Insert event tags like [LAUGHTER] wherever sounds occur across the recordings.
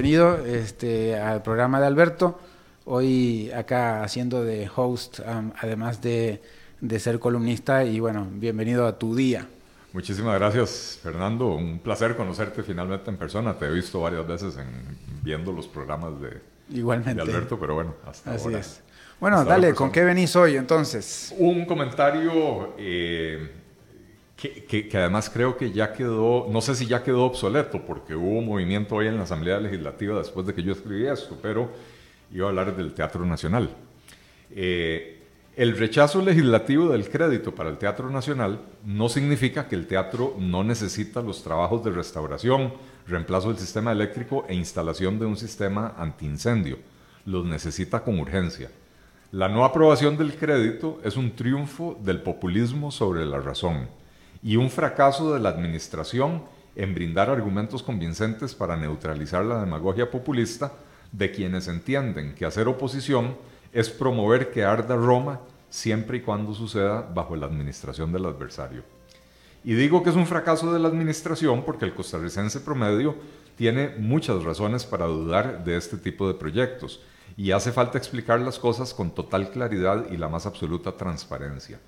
Bienvenido este, al programa de Alberto. Hoy acá haciendo de host, además de, ser columnista. Y bueno, bienvenido a tu día. Muchísimas gracias, Fernando. Un placer conocerte finalmente en persona. Te he visto varias veces en, viendo los programas de, Igualmente. Alberto, pero bueno, hasta Así ahora. es. Bueno, dale, ¿con qué venís hoy entonces? Un comentario eh, que, además creo que ya quedó, no sé si ya quedó obsoleto, porque hubo movimiento hoy en la Asamblea Legislativa después de que yo escribí esto, pero iba a hablar del Teatro Nacional. Eh, el rechazo legislativo del crédito para el Teatro Nacional no significa que el teatro no necesita los trabajos de restauración, reemplazo del sistema eléctrico e instalación de un sistema antiincendio. Los necesita con urgencia. La no aprobación del crédito es un triunfo del populismo sobre la razón y un fracaso de la administración en brindar argumentos convincentes para neutralizar la demagogia populista de quienes entienden que hacer oposición es promover que arda Roma siempre y cuando suceda bajo la administración del adversario. Y digo que es un fracaso de la administración porque el costarricense promedio tiene muchas razones para dudar de este tipo de proyectos y hace falta explicar las cosas con total claridad y la más absoluta transparencia.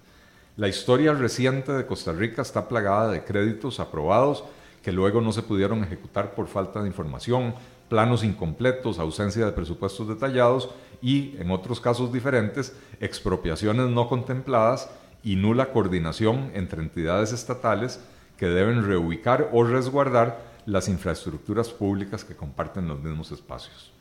La historia reciente de Costa Rica está plagada de créditos aprobados que luego no se pudieron ejecutar por falta de información, planos incompletos, ausencia de presupuestos detallados y, en otros casos diferentes, expropiaciones no contempladas y nula coordinación entre entidades estatales que deben reubicar o resguardar las infraestructuras públicas que comparten los mismos espacios.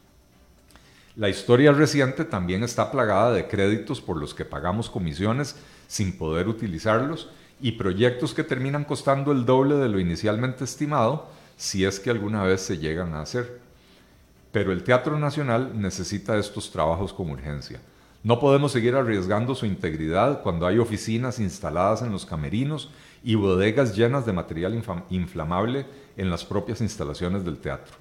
La historia reciente también está plagada de créditos por los que pagamos comisiones sin poder utilizarlos y proyectos que terminan costando el doble de lo inicialmente estimado si es que alguna vez se llegan a hacer. Pero el Teatro Nacional necesita estos trabajos con urgencia. No podemos seguir arriesgando su integridad cuando hay oficinas instaladas en los camerinos y bodegas llenas de material inflamable en las propias instalaciones del teatro.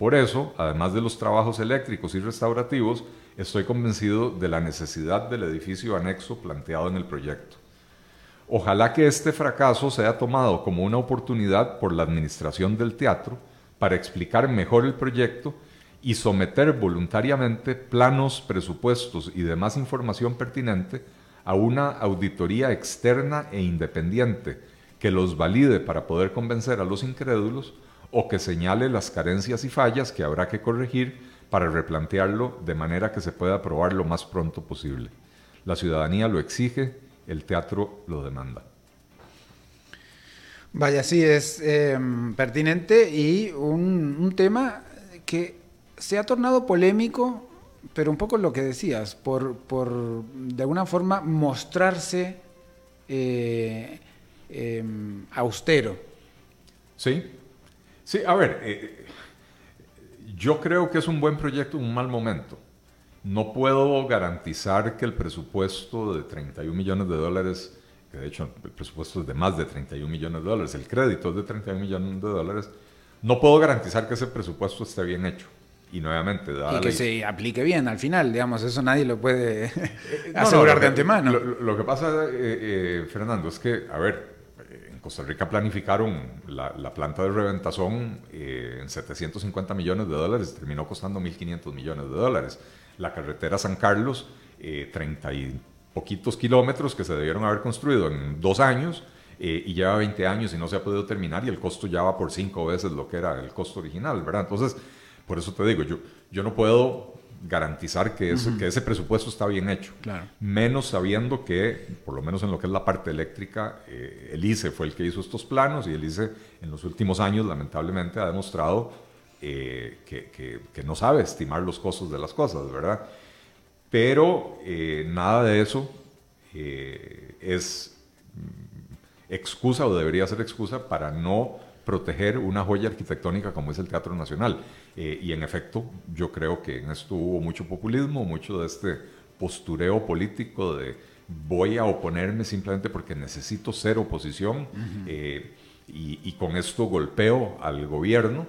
Por eso, además de los trabajos eléctricos y restaurativos, estoy convencido de la necesidad del edificio anexo planteado en el proyecto. Ojalá que este fracaso sea tomado como una oportunidad por la administración del teatro para explicar mejor el proyecto y someter voluntariamente planos, presupuestos y demás información pertinente a una auditoría externa e independiente que los valide para poder convencer a los incrédulos o que señale las carencias y fallas que habrá que corregir para replantearlo de manera que se pueda aprobar lo más pronto posible. La ciudadanía lo exige, el teatro lo demanda. Vaya, sí, es em, pertinente y un, tema que se ha tornado polémico, pero un poco lo que decías, por, por de alguna forma mostrarse eh, em, austero. Sí, sí, a ver, eh, yo creo que es un buen proyecto en un mal momento. No puedo garantizar que el presupuesto de 31 millones de dólares, que de hecho el presupuesto es de más de 31 millones de dólares, el crédito es de 31 millones de dólares, no puedo garantizar que ese presupuesto esté bien hecho. Y nuevamente, Y que se aplique bien al final, digamos, eso nadie lo puede [LAUGHS] asegurar de antemano. Lo, que pasa, eh, eh, Fernando, es que, a ver, Costa Rica planificaron la, planta de reventazón eh, en 750 millones de dólares, terminó costando 1.500 millones de dólares. La carretera San Carlos, 30 eh, y poquitos kilómetros que se debieron haber construido en dos años eh, y lleva 20 años y no se ha podido terminar y el costo ya va por cinco veces lo que era el costo original, ¿verdad? Entonces, por eso te digo, yo, yo no puedo garantizar que, que ese presupuesto está bien hecho. Menos sabiendo que, por lo menos en lo que es la parte eléctrica, eh, el ICE fue el que hizo estos planos y el ICE en los últimos años lamentablemente ha demostrado eh, que, no sabe estimar los costos de las cosas, ¿verdad? Pero eh, nada de eso es mm, excusa o debería ser excusa para no proteger una joya arquitectónica como es el Teatro Nacional. Eh, y en efecto, yo creo que en esto hubo mucho populismo, mucho de este postureo político de voy a oponerme simplemente porque necesito ser oposición eh, y, con esto golpeo al gobierno.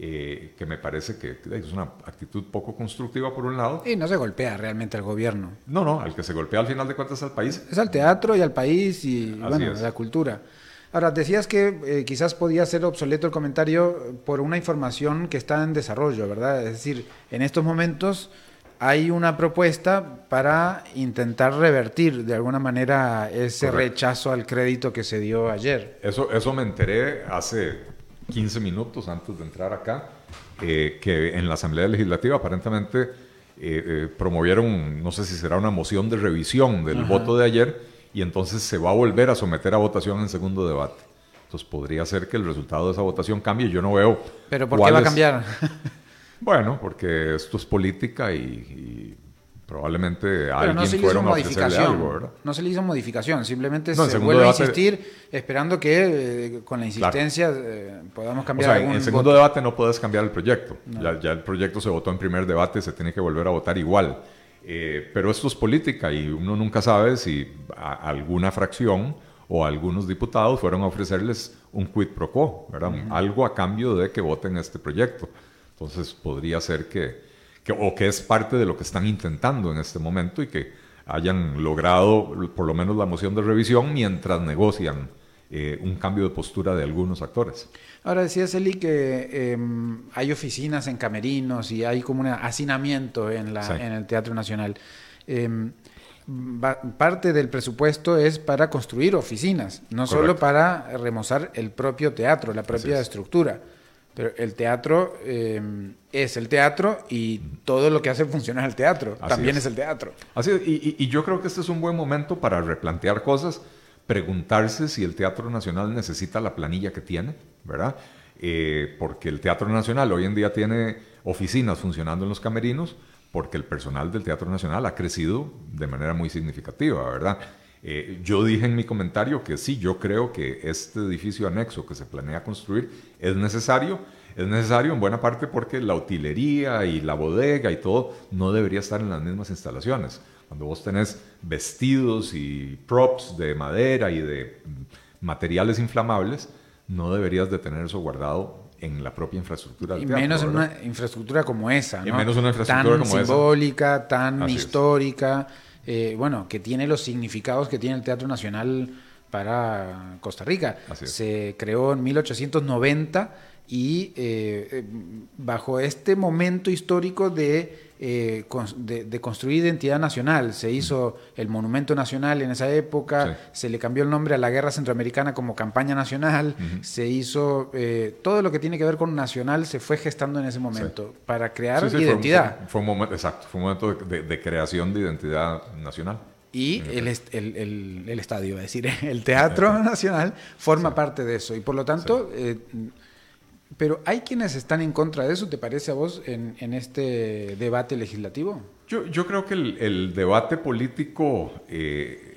Eh, que me parece que es una actitud poco constructiva por un lado. Y no se golpea realmente al gobierno. No, no, al que se golpea al final de cuentas es al país. Es al teatro y al país y bueno, a la cultura. Ahora, decías que eh, quizás podía ser obsoleto el comentario por una información que está en desarrollo, ¿verdad? Es decir, en estos momentos hay una propuesta para intentar revertir de alguna manera ese rechazo al crédito que se dio ayer. Eso, eso me enteré hace 15 minutos antes de entrar acá, eh, que en la Asamblea Legislativa aparentemente eh, eh, promovieron, no sé si será una moción de revisión del voto de ayer, y entonces se va a volver a someter a votación en segundo debate. Entonces podría ser que el resultado de esa votación cambie. Yo no veo. ¿Pero por qué va a cambiar? [LAUGHS] Bueno, porque esto es política y, probablemente alguien no se fueron a algo, ¿verdad? No se le hizo modificación, simplemente se vuelve a insistir esperando que eh, con la insistencia eh, podamos cambiar. O sea, en segundo debate no puedes cambiar el proyecto. Ya, el proyecto se votó en primer debate, se tiene que volver a votar igual. Eh, pero esto es política y uno nunca sabe si alguna fracción o algunos diputados fueron a ofrecerles un quid pro quo, ¿verdad? Algo a cambio de que voten este proyecto. Entonces podría ser que, o que es parte de lo que están intentando en este momento y que hayan logrado por lo menos la moción de revisión mientras negocian eh, un cambio de postura de algunos actores. Ahora decía Celi que em, hay oficinas en camerinos y hay como un hacinamiento en, la, en el Teatro Nacional. Em, parte del presupuesto es para construir oficinas, no solo para remozar el propio teatro, la propia estructura. Pero el teatro eh, es el teatro y todo lo que hace funcionar el teatro también es. el teatro. Así Y, yo creo que este es un buen momento para replantear cosas, preguntarse si el Teatro Nacional necesita la planilla que tiene, ¿verdad? Eh, porque el Teatro Nacional hoy en día tiene oficinas funcionando en los camerinos, porque el personal del Teatro Nacional ha crecido de manera muy significativa, ¿verdad? Eh, yo dije en mi comentario que sí, yo creo que este edificio anexo que se planea construir es necesario. Es necesario en buena parte porque la utilería y la bodega y todo no debería estar en las mismas instalaciones. Cuando vos tenés vestidos y props de madera y de materiales inflamables, no deberías de tener eso guardado en la propia infraestructura del y menos en una infraestructura como esa, ¿no? Y menos una infraestructura tan como simbólica, tan histórica. Eh, bueno, que tiene los significados que tiene el Teatro Nacional para Costa Rica. Se creó en 1890 y eh, eh, bajo este momento histórico de eh, de, construir identidad nacional. Se hizo el Monumento Nacional en esa época, se le cambió el nombre a la Guerra Centroamericana como Campaña Nacional, se hizo eh, todo lo que tiene que ver con nacional se fue gestando en ese momento para crear identidad. Fue un, momento, exacto, fue un momento de, creación de identidad nacional. Y el, el, el, estadio, es decir, [LAUGHS] el Teatro [LAUGHS] Nacional forma parte de eso. Y por lo tanto, pero ¿hay quienes están en contra de eso, te parece a vos, en, este debate legislativo? Yo, yo creo que el, debate político, eh,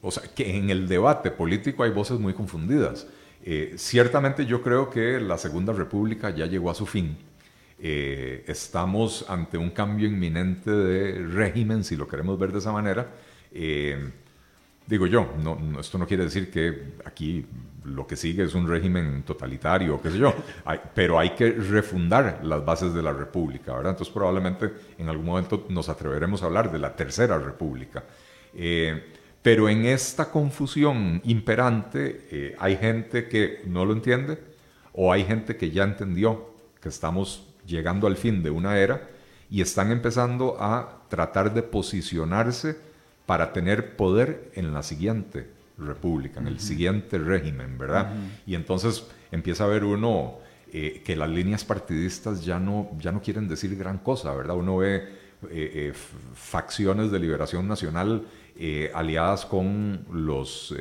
o sea, que en el debate político hay voces muy confundidas. Eh, ciertamente yo creo que la Segunda República ya llegó a su fin. Eh, estamos ante un cambio inminente de régimen, si lo queremos ver de esa manera. Digo yo, no, esto no quiere decir que aquí lo que sigue es un régimen totalitario, qué sé yo, [LAUGHS] pero hay que refundar las bases de la república, ¿verdad? Entonces probablemente en algún momento nos atreveremos a hablar de la tercera república. Eh, pero en esta confusión imperante eh, hay gente que no lo entiende o hay gente que ya entendió que estamos llegando al fin de una era y están empezando a tratar de posicionarse para tener poder en la siguiente república, en el siguiente régimen, ¿verdad? Y entonces empieza a ver uno eh, que las líneas partidistas ya no, ya no quieren decir gran cosa, ¿verdad? Uno ve eh, eh, facciones de liberación nacional aliadas con los,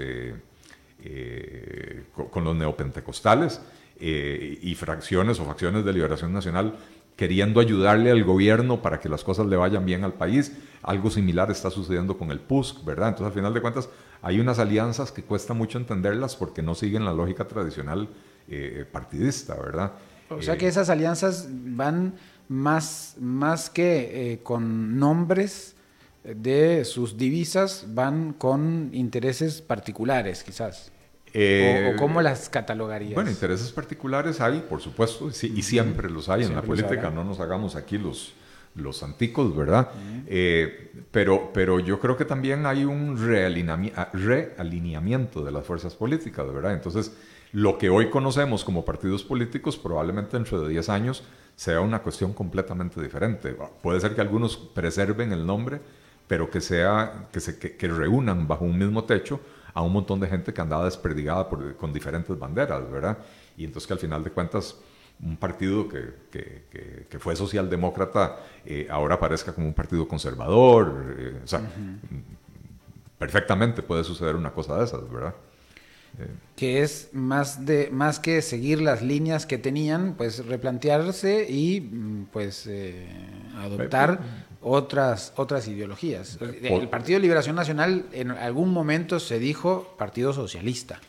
con los neopentecostales y fracciones o facciones de liberación nacional queriendo ayudarle al gobierno para que las cosas le vayan bien al país. Algo similar está sucediendo con el PUSC, ¿verdad? Entonces, al final de cuentas, hay unas alianzas que cuesta mucho entenderlas porque no siguen la lógica tradicional eh, partidista, ¿verdad? O sea que eh, esas alianzas van más, más que eh, con nombres de sus divisas, van con intereses particulares, quizás. O, cómo las catalogarías? Bueno, intereses particulares hay, por supuesto, y siempre los hay en la política, no nos hagamos aquí los, los anticos, ¿verdad? Eh, pero, pero yo creo que también hay un realineamiento de las fuerzas políticas, ¿verdad? Entonces, lo que hoy conocemos como partidos políticos probablemente dentro de 10 años sea una cuestión completamente diferente. Puede ser que algunos preserven el nombre, pero que, sea, que, se, que, reúnan bajo un mismo techo a un montón de gente que andaba desperdigada con diferentes banderas, ¿verdad? Y entonces que al final de cuentas un partido que, que, fue socialdemócrata eh, ahora parezca como un partido conservador. Eh, o sea, perfectamente puede suceder una cosa de esas, ¿verdad? Eh, que es más, de, más que seguir las líneas que tenían, pues replantearse y mm, pues adoptar otras, otras ideologías. El Partido de Liberación Nacional en algún momento se dijo Partido Socialista.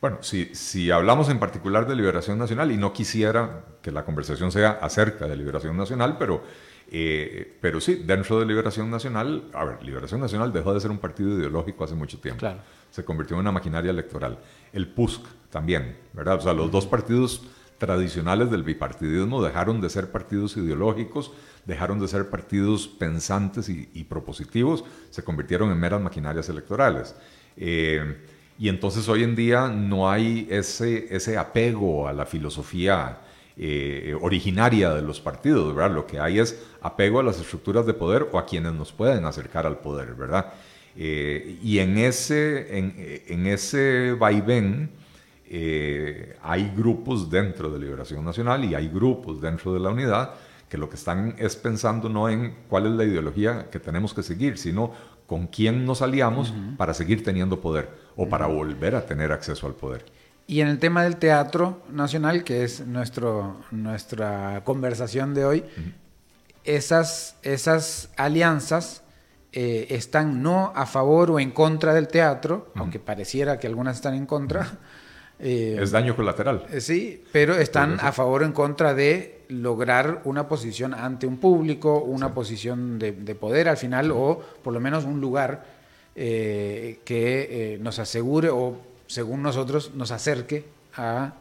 Bueno, si, si hablamos en particular de Liberación Nacional, y no quisiera que la conversación sea acerca de Liberación Nacional, pero, eh, pero sí, dentro de Liberación Nacional, a ver, Liberación Nacional dejó de ser un partido ideológico hace mucho tiempo. Se convirtió en una maquinaria electoral. El PUSC también, ¿verdad? O sea, los dos partidos tradicionales del bipartidismo dejaron de ser partidos ideológicos, dejaron de ser partidos pensantes y, propositivos, se convirtieron en meras maquinarias electorales. Eh, y entonces hoy en día no hay ese, apego a la filosofía eh, originaria de los partidos, ¿verdad? Lo que hay es apego a las estructuras de poder o a quienes nos pueden acercar al poder, ¿verdad? Eh, y en ese, en, ese vaivén eh, hay grupos dentro de Liberación Nacional y hay grupos dentro de la unidad que lo que están es pensando no en cuál es la ideología que tenemos que seguir, sino con quién nos aliamos para seguir teniendo poder o para volver a tener acceso al poder. Y en el tema del teatro nacional, que es nuestro, nuestra conversación de hoy, esas, esas alianzas eh, están no a favor o en contra del teatro, aunque pareciera que algunas están en contra. Eh, es daño colateral. Eh, sí, pero están a favor o en contra de lograr una posición ante un público, una posición de, poder al final, o por lo menos un lugar eh, que nos asegure o, según nosotros, nos acerque a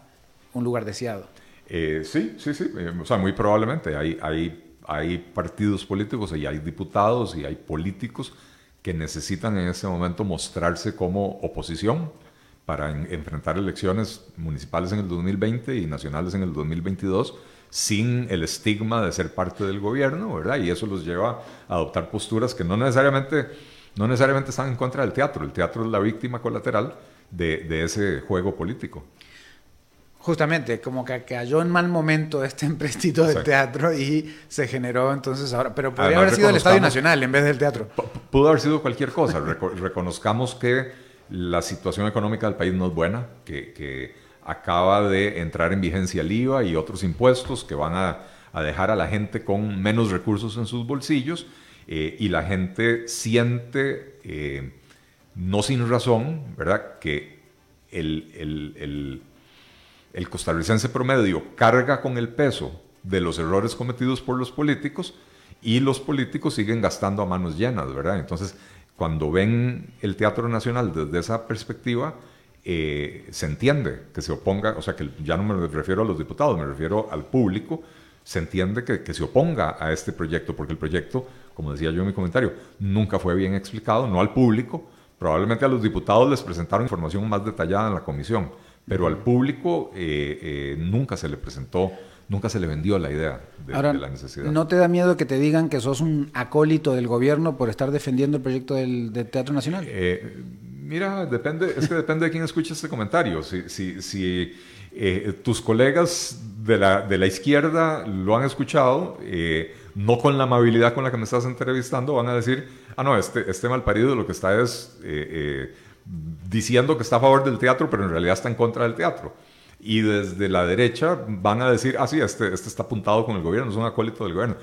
un lugar deseado. sí, sí, sí, o sea, muy probablemente hay, hay, hay partidos políticos y hay diputados y hay políticos que necesitan en ese momento mostrarse como oposición para enfrentar elecciones municipales en el 2020 y nacionales en el 2022 sin el estigma de ser parte del gobierno, ¿verdad? Y eso los lleva a adoptar posturas que no necesariamente, no necesariamente están en contra del teatro. El teatro es la víctima colateral de, de ese juego político. Justamente, como que cayó en mal momento este [LAUGHS] emprestito del teatro y se generó entonces ahora. Pero podría haber sido el Estadio Nacional en vez del teatro. Pudo haber sido cualquier cosa. reconozcamos que la situación económica del país no es buena, que, acaba de entrar en vigencia el IVA y otros impuestos que van a, dejar a la gente con menos recursos en sus bolsillos eh, y la gente siente, eh, no sin razón, ¿verdad?, que el, el costarricense promedio carga con el peso de los errores cometidos por los políticos y los políticos siguen gastando a manos llenas, ¿verdad? Entonces, cuando ven el Teatro Nacional desde esa perspectiva, eh, se entiende que se oponga, o sea, que ya no me refiero a los diputados, me refiero al público, se entiende que, que, se oponga a este proyecto, porque el proyecto, como decía yo en mi comentario, nunca fue bien explicado, no al público, probablemente a los diputados les presentaron información más detallada en la comisión, pero al público eh, eh, nunca se le presentó nunca se le vendió la idea de, la necesidad. ¿No te da miedo que te digan que sos un acólito del gobierno por estar defendiendo el proyecto del, Teatro Nacional? Eh, mira, depende, es que depende de quién escuche este comentario. Si, si, si eh, tus colegas de la, de la, izquierda lo han escuchado, eh, no con la amabilidad con la que me estás entrevistando, van a decir, ah, no, este, este malparido lo que está es diciendo que está a favor del teatro, pero en realidad está en contra del teatro y desde la derecha van a decir, ah, sí, este, este está apuntado con el gobierno, es un acólito del gobierno.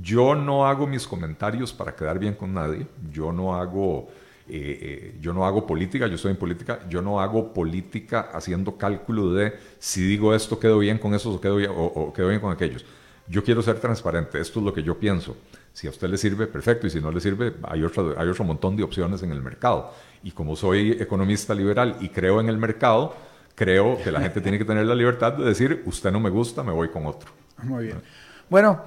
Yo no hago mis comentarios para quedar bien con nadie, yo no hago, eh, eh, yo no hago política, yo estoy en política, yo no hago política haciendo cálculo de si digo esto quedo bien con esos o quedo bien, o, quedo bien con aquellos. Yo quiero ser transparente, esto es lo que yo pienso. Si a usted le sirve, perfecto, y si no le sirve, hay otro, hay otro montón de opciones en el mercado. Y como soy economista liberal y creo en el mercado, creo que la gente tiene que tener la libertad de decir, usted no me gusta, me voy con otro. Muy bien. Bueno,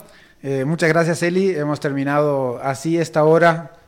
muchas gracias, Eli. Hemos terminado así esta hora